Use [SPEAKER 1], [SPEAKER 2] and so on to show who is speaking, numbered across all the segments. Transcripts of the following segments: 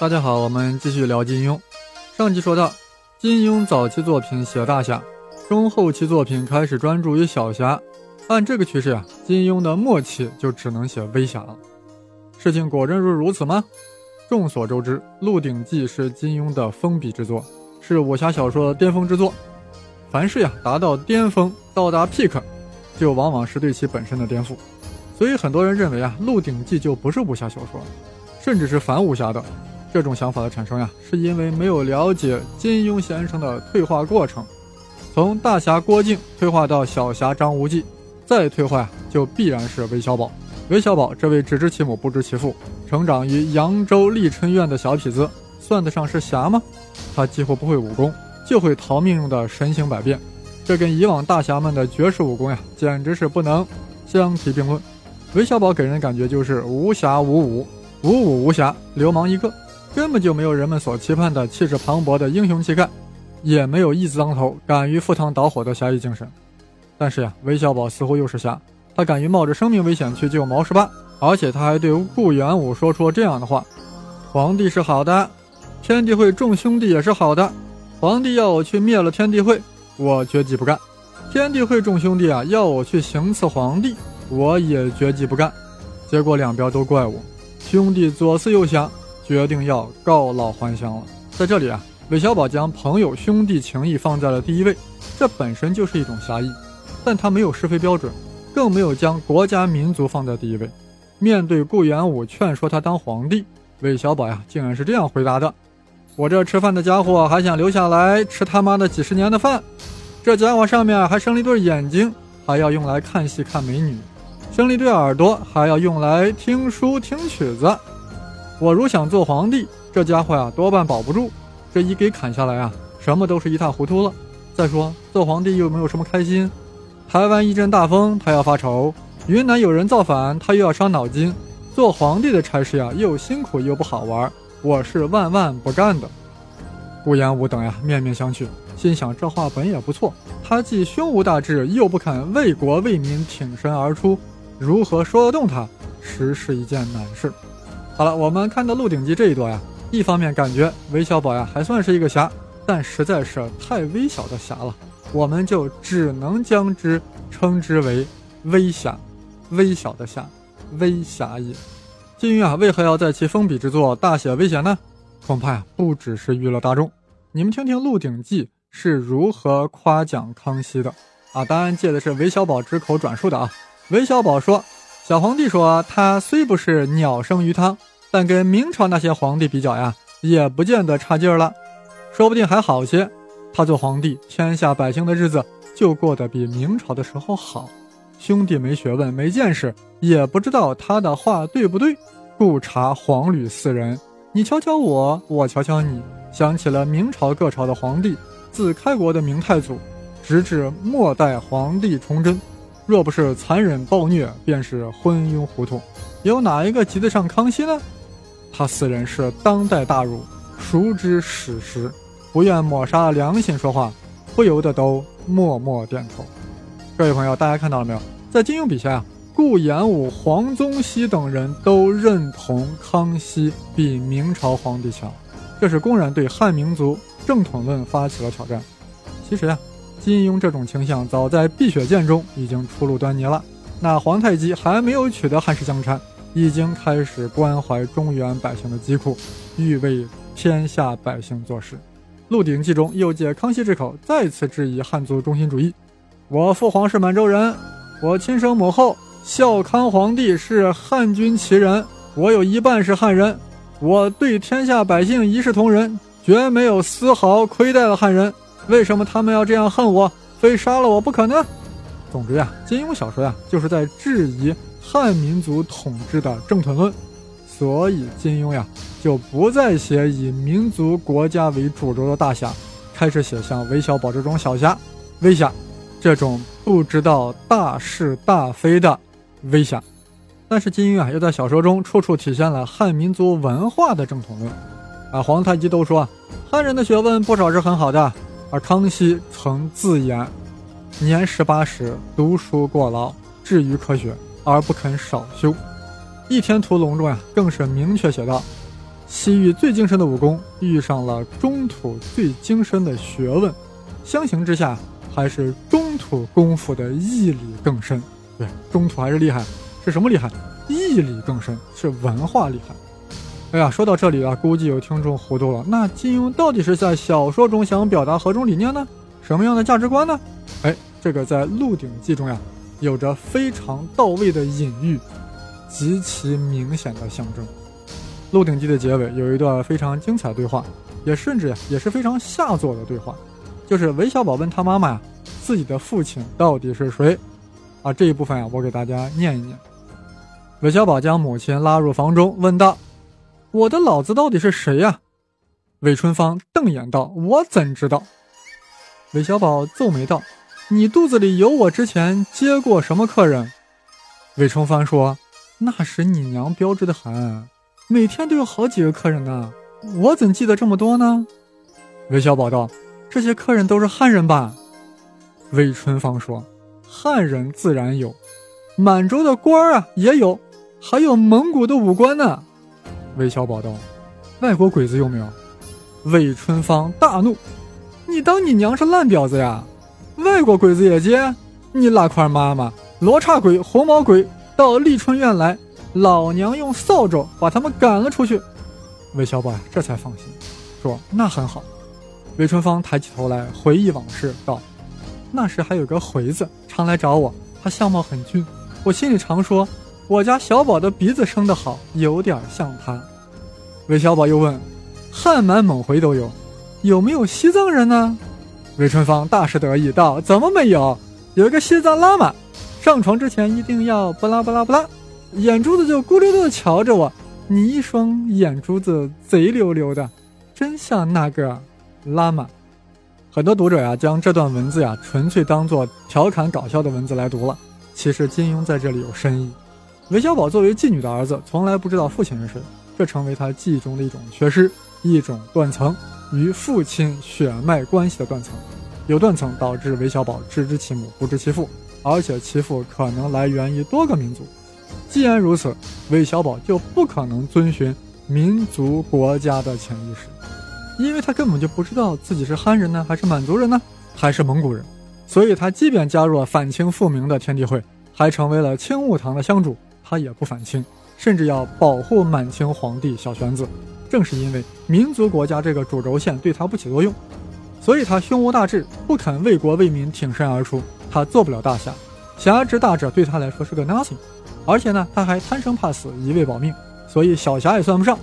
[SPEAKER 1] 大家好，我们继续聊金庸。上集说到，金庸早期作品写大侠，中后期作品开始专注于小侠。按这个趋势啊，金庸的末期就只能写微侠了。事情果真如如此吗？众所周知，《鹿鼎记》是金庸的封笔之作，是武侠小说的巅峰之作。凡事呀，达到巅峰，到达 peak，就往往是对其本身的颠覆。所以很多人认为啊，《鹿鼎记》就不是武侠小说，甚至是反武侠的。这种想法的产生呀，是因为没有了解金庸先生的退化过程，从大侠郭靖退化到小侠张无忌，再退化就必然是韦小宝。韦小宝这位只知其母不知其父，成长于扬州丽春院的小痞子，算得上是侠吗？他几乎不会武功，就会逃命用的神行百变，这跟以往大侠们的绝世武功呀，简直是不能相提并论。韦小宝给人感觉就是无侠无武，无武无侠，流氓一个。根本就没有人们所期盼的气势磅礴的英雄气概，也没有义字当头、敢于赴汤蹈火的侠义精神。但是呀，韦小宝似乎又是侠，他敢于冒着生命危险去救毛十八，而且他还对顾元武说出了这样的话：“皇帝是好的，天地会众兄弟也是好的。皇帝要我去灭了天地会，我绝技不干；天地会众兄弟啊，要我去行刺皇帝，我也绝技不干。结果两边都怪我，兄弟左思右想。”决定要告老还乡了。在这里啊，韦小宝将朋友兄弟情谊放在了第一位，这本身就是一种侠义。但他没有是非标准，更没有将国家民族放在第一位。面对顾元武劝说他当皇帝，韦小宝呀，竟然是这样回答的：“我这吃饭的家伙还想留下来吃他妈的几十年的饭，这家伙上面还生了一对眼睛，还要用来看戏看美女，生了一对耳朵，还要用来听书听曲子。”我如想做皇帝，这家伙呀多半保不住。这一给砍下来啊，什么都是一塌糊涂了。再说做皇帝又没有什么开心。台湾一阵大风，他要发愁；云南有人造反，他又要伤脑筋。做皇帝的差事呀，又辛苦又不好玩。我是万万不干的。顾炎武等呀面面相觑，心想这话本也不错。他既胸无大志，又不肯为国为民挺身而出，如何说得动他？实是一件难事。好了，我们看到《鹿鼎记》这一段呀，一方面感觉韦小宝呀还算是一个侠，但实在是太微小的侠了，我们就只能将之称之为微侠，微小的侠，微侠也。金庸啊，为何要在其封笔之作大写危险呢？恐怕呀不只是娱乐大众。你们听听《鹿鼎记》是如何夸奖康熙的啊？当然借的是韦小宝之口转述的啊。韦小宝说。小皇帝说：“他虽不是鸟生鱼汤，但跟明朝那些皇帝比较呀，也不见得差劲儿了，说不定还好些。他做皇帝，天下百姓的日子就过得比明朝的时候好。兄弟没学问，没见识，也不知道他的话对不对，故查黄吕四人。你瞧瞧我，我瞧瞧你，想起了明朝各朝的皇帝，自开国的明太祖，直至末代皇帝崇祯。”若不是残忍暴虐，便是昏庸糊涂。有哪一个及得上康熙呢？他四人是当代大儒，熟知史实，不愿抹杀良心说话，不由得都默默点头。各位朋友，大家看到了没有？在金庸笔下呀，顾炎武、黄宗羲等人都认同康熙比明朝皇帝强，这是公然对汉民族正统论发起了挑战。其实呀。金庸这种倾向早在《碧血剑》中已经初露端倪了。那皇太极还没有取得汉室江山，已经开始关怀中原百姓的疾苦，欲为天下百姓做事。《鹿鼎记》中又借康熙之口再次质疑汉族中心主义：“我父皇是满洲人，我亲生母后孝康皇帝是汉军旗人，我有一半是汉人，我对天下百姓一视同仁，绝没有丝毫亏待了汉人。”为什么他们要这样恨我，非杀了我不可呢？总之呀，金庸小说呀，就是在质疑汉民族统治的正统论，所以金庸呀，就不再写以民族国家为主轴的大侠，开始写像韦小宝这种小侠、微侠，这种不知道大是大非的微侠。但是金庸啊，又在小说中处处体现了汉民族文化的正统论。啊，皇太极都说，汉人的学问不少是很好的。而康熙曾自言：“年十八时读书过劳，至于科学而不肯少修。”《倚天屠龙》中呀，更是明确写道：“西域最精深的武功遇上了中土最精深的学问，相形之下，还是中土功夫的毅力更深。对，中土还是厉害，是什么厉害？毅力更深，是文化厉害。哎呀，说到这里啊，估计有听众糊涂了。那金庸到底是在小说中想表达何种理念呢？什么样的价值观呢？哎，这个在《鹿鼎记》中呀，有着非常到位的隐喻，极其明显的象征。《鹿鼎记》的结尾有一段非常精彩对话，也甚至呀也是非常下作的对话，就是韦小宝问他妈妈呀，自己的父亲到底是谁？啊，这一部分呀，我给大家念一念。韦小宝将母亲拉入房中，问道：“我的老子到底是谁呀？”韦春芳瞪眼道：“我怎知道？”韦小宝皱眉道：“你肚子里有我之前接过什么客人？”韦春芳说：“那时你娘标致的很，每天都有好几个客人呢，我怎记得这么多呢？”韦小宝道：“这些客人都是汉人吧？”韦春芳说：“汉人自然有，满洲的官儿啊也有。”还有蒙古的武官呢，韦小宝道：“外国鬼子有没有？”韦春芳大怒：“你当你娘是烂婊子呀？外国鬼子也接？你拉块妈妈！罗刹鬼、红毛鬼到丽春院来，老娘用扫帚把他们赶了出去。”韦小宝，这才放心，说：“那很好。”韦春芳抬起头来回忆往事，道：“那时还有个回子常来找我，他相貌很俊，我心里常说。”我家小宝的鼻子生得好，有点像他。韦小宝又问：“汉满蒙回都有，有没有西藏人呢？”韦春芳大是得意道：“怎么没有？有一个西藏喇嘛，上床之前一定要不拉不拉不拉，眼珠子就咕溜溜的瞧着我。你一双眼珠子贼溜溜的，真像那个喇嘛。”很多读者呀，将这段文字呀纯粹当做调侃搞笑的文字来读了。其实金庸在这里有深意。韦小宝作为妓女的儿子，从来不知道父亲是谁，这成为他记忆中的一种缺失，一种断层，与父亲血脉关系的断层。有断层导致韦小宝只知其母，不知其父，而且其父可能来源于多个民族。既然如此，韦小宝就不可能遵循民族国家的潜意识，因为他根本就不知道自己是汉人呢，还是满族人呢，还是蒙古人。所以，他即便加入了反清复明的天地会，还成为了清雾堂的香主。他也不反清，甚至要保护满清皇帝小玄子。正是因为民族国家这个主轴线对他不起作用，所以他胸无大志，不肯为国为民挺身而出。他做不了大侠，侠之大者对他来说是个 nothing。而且呢，他还贪生怕死，一味保命，所以小侠也算不上。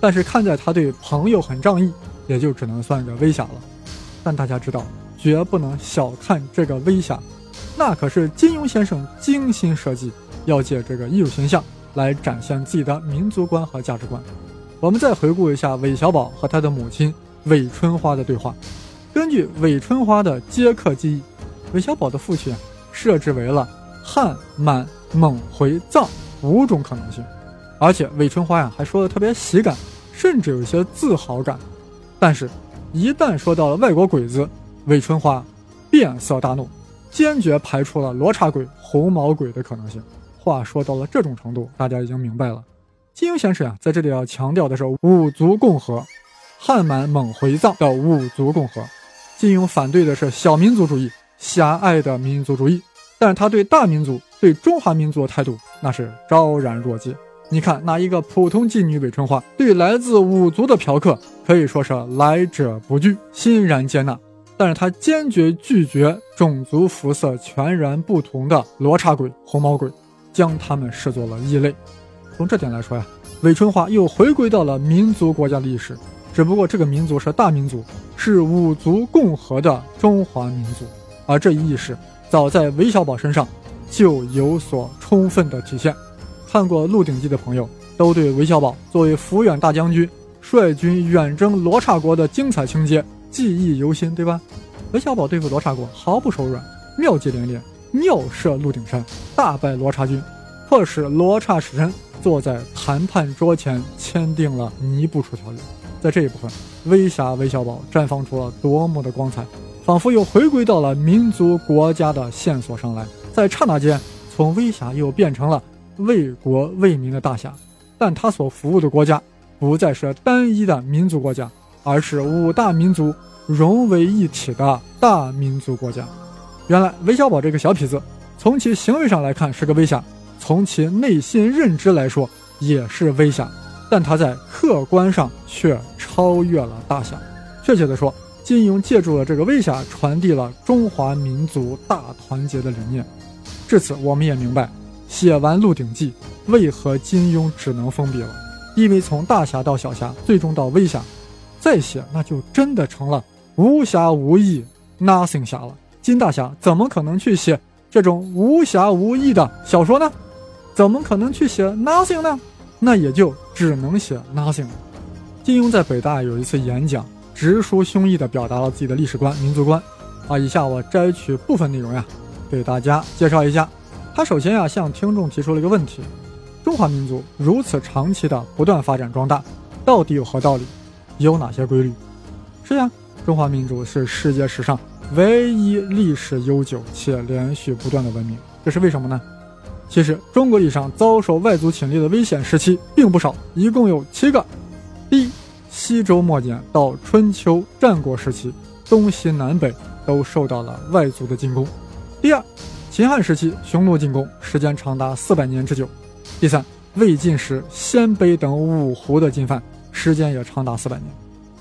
[SPEAKER 1] 但是看在他对朋友很仗义，也就只能算个微侠了。但大家知道，绝不能小看这个微侠，那可是金庸先生精心设计。要借这个艺术形象来展现自己的民族观和价值观。我们再回顾一下韦小宝和他的母亲韦春花的对话。根据韦春花的接客记忆，韦小宝的父亲设置为了汉、满、蒙、回、藏五种可能性，而且韦春花呀还说的特别喜感，甚至有些自豪感。但是，一旦说到了外国鬼子，韦春花变色大怒，坚决排除了罗刹鬼、红毛鬼的可能性。话说到了这种程度，大家已经明白了。金庸先生啊，在这里要强调的是五族共和，汉满蒙回藏的五族共和。金庸反对的是小民族主义，狭隘的民族主义。但是他对大民族、对中华民族的态度，那是昭然若揭。你看，那一个普通妓女韦春花，对来自五族的嫖客，可以说是来者不拒，欣然接纳。但是他坚决拒绝种族肤色全然不同的罗刹鬼、红毛鬼。将他们视作了异类，从这点来说呀，韦春华又回归到了民族国家的意识，只不过这个民族是大民族，是五族共和的中华民族，而这一意识早在韦小宝身上就有所充分的体现。看过《鹿鼎记》的朋友都对韦小宝作为抚远大将军率军远征罗刹国的精彩情节记忆犹新，对吧？韦小宝对付罗刹国毫不手软，妙计连连。妙射鹿鼎山，大败罗刹军，迫使罗刹使臣坐在谈判桌前签订了尼布楚条约。在这一部分，威侠韦小宝绽放出了夺目的光彩，仿佛又回归到了民族国家的线索上来。在刹那间，从威侠又变成了为国为民的大侠。但他所服务的国家不再是单一的民族国家，而是五大民族融为一体的大民族国家。原来韦小宝这个小痞子，从其行为上来看是个威吓，从其内心认知来说也是威吓，但他在客观上却超越了大侠。确切的说，金庸借助了这个威吓，传递了中华民族大团结的理念。至此，我们也明白，写完《鹿鼎记》，为何金庸只能封笔了？因为从大侠到小侠，最终到威侠，再写那就真的成了无侠无义 nothing 侠了。金大侠怎么可能去写这种无侠无义的小说呢？怎么可能去写 nothing 呢？那也就只能写 nothing。金庸在北大有一次演讲，直抒胸臆地表达了自己的历史观、民族观。啊，以下我摘取部分内容呀，给大家介绍一下。他首先呀向听众提出了一个问题：中华民族如此长期的不断发展壮大，到底有何道理？有哪些规律？是呀，中华民族是世界史上。唯一历史悠久且连续不断的文明，这是为什么呢？其实中国历史上遭受外族侵略的危险时期并不少，一共有七个。第一，西周末年到春秋战国时期，东西南北都受到了外族的进攻。第二，秦汉时期匈奴进攻，时间长达四百年之久。第三，魏晋时鲜卑等五胡的进犯，时间也长达四百年。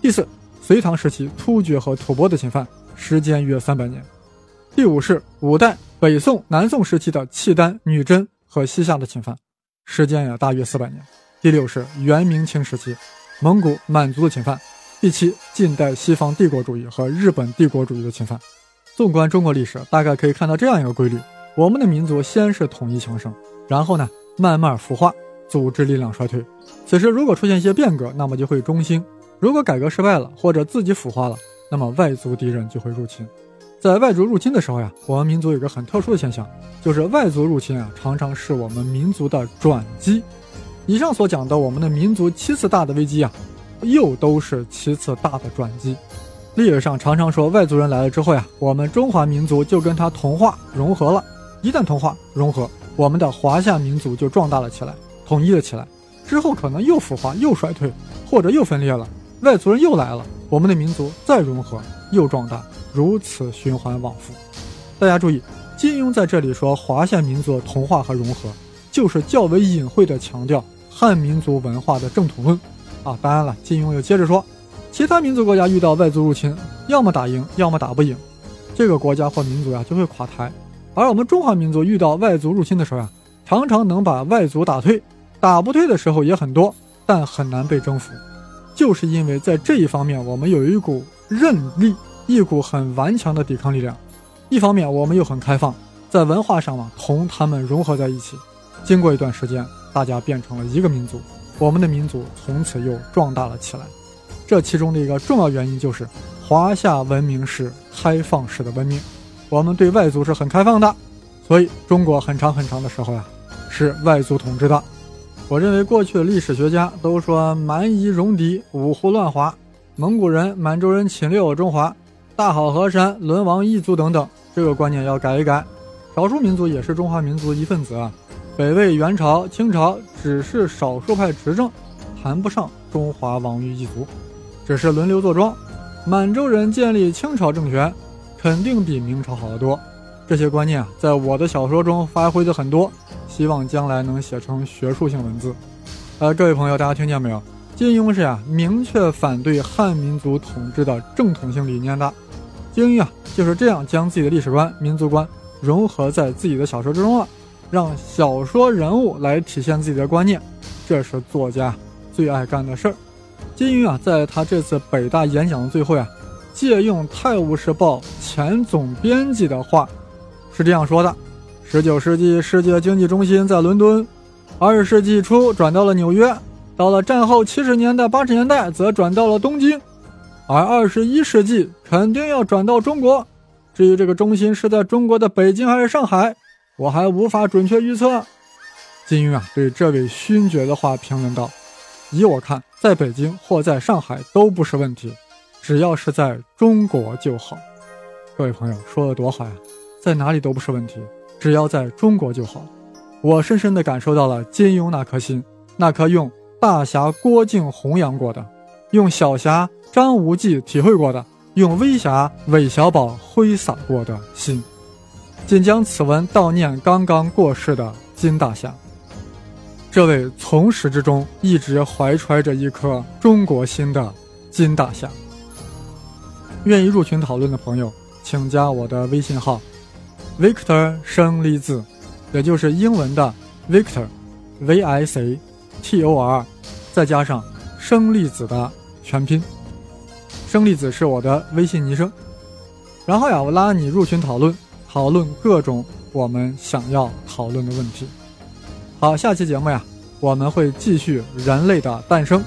[SPEAKER 1] 第四，隋唐时期突厥和吐蕃的侵犯。时间约三百年。第五是五代、北宋、南宋时期的契丹、女真和西夏的侵犯，时间也大约四百年。第六是元明清时期，蒙古、满族的侵犯。第七，近代西方帝国主义和日本帝国主义的侵犯。纵观中国历史，大概可以看到这样一个规律：我们的民族先是统一强盛，然后呢慢慢腐化，组织力量衰退。此时如果出现一些变革，那么就会中兴；如果改革失败了，或者自己腐化了。那么外族敌人就会入侵，在外族入侵的时候呀，我们民族有个很特殊的现象，就是外族入侵啊，常常是我们民族的转机。以上所讲的我们的民族七次大的危机啊，又都是七次大的转机。历史上常常说外族人来了之后呀，我们中华民族就跟他同化融合了。一旦同化融合，我们的华夏民族就壮大了起来，统一了起来。之后可能又腐化又衰退，或者又分裂了，外族人又来了。我们的民族再融合又壮大，如此循环往复。大家注意，金庸在这里说华夏民族同化和融合，就是较为隐晦的强调汉民族文化的正统论。啊，当然了，金庸又接着说，其他民族国家遇到外族入侵，要么打赢，要么打不赢，这个国家或民族呀就会垮台。而我们中华民族遇到外族入侵的时候呀，常常能把外族打退，打不退的时候也很多，但很难被征服。就是因为在这一方面，我们有一股韧力，一股很顽强的抵抗力量；一方面，我们又很开放，在文化上嘛，同他们融合在一起。经过一段时间，大家变成了一个民族，我们的民族从此又壮大了起来。这其中的一个重要原因就是，华夏文明是开放式的文明，我们对外族是很开放的，所以中国很长很长的时候呀，是外族统治的。我认为过去的历史学家都说蛮夷戎狄、五胡乱华、蒙古人、满洲人侵略我中华、大好河山沦亡异族等等，这个观念要改一改。少数民族也是中华民族一份子啊。北魏、元朝、清朝只是少数派执政，谈不上中华亡于异族，只是轮流坐庄。满洲人建立清朝政权，肯定比明朝好得多。这些观念啊，在我的小说中发挥的很多。希望将来能写成学术性文字。呃，各位朋友，大家听见没有？金庸是呀，明确反对汉民族统治的正统性理念的。金庸啊，就是这样将自己的历史观、民族观融合在自己的小说之中了，让小说人物来体现自己的观念，这是作家最爱干的事儿。金庸啊，在他这次北大演讲的最后呀，借用《泰晤士报》前总编辑的话，是这样说的。十九世纪世界经济中心在伦敦，二十世纪初转到了纽约，到了战后七十年代、八十年代则转到了东京，而二十一世纪肯定要转到中国。至于这个中心是在中国的北京还是上海，我还无法准确预测。金庸啊，对这位勋爵的话评论道：“以我看，在北京或在上海都不是问题，只要是在中国就好。”各位朋友说的多好呀，在哪里都不是问题。只要在中国就好。我深深地感受到了金庸那颗心，那颗用大侠郭靖弘扬过的，用小侠张无忌体会过的，用微侠韦小宝挥洒过的心。仅将此文悼念刚刚过世的金大侠。这位从始至终一直怀揣着一颗中国心的金大侠。愿意入群讨论的朋友，请加我的微信号，Victor 生粒子，也就是英文的 Victor，V I C T O R，再加上生粒子的全拼。生粒子是我的微信昵称。然后呀，我拉你入群讨论，讨论各种我们想要讨论的问题。好，下期节目呀，我们会继续人类的诞生。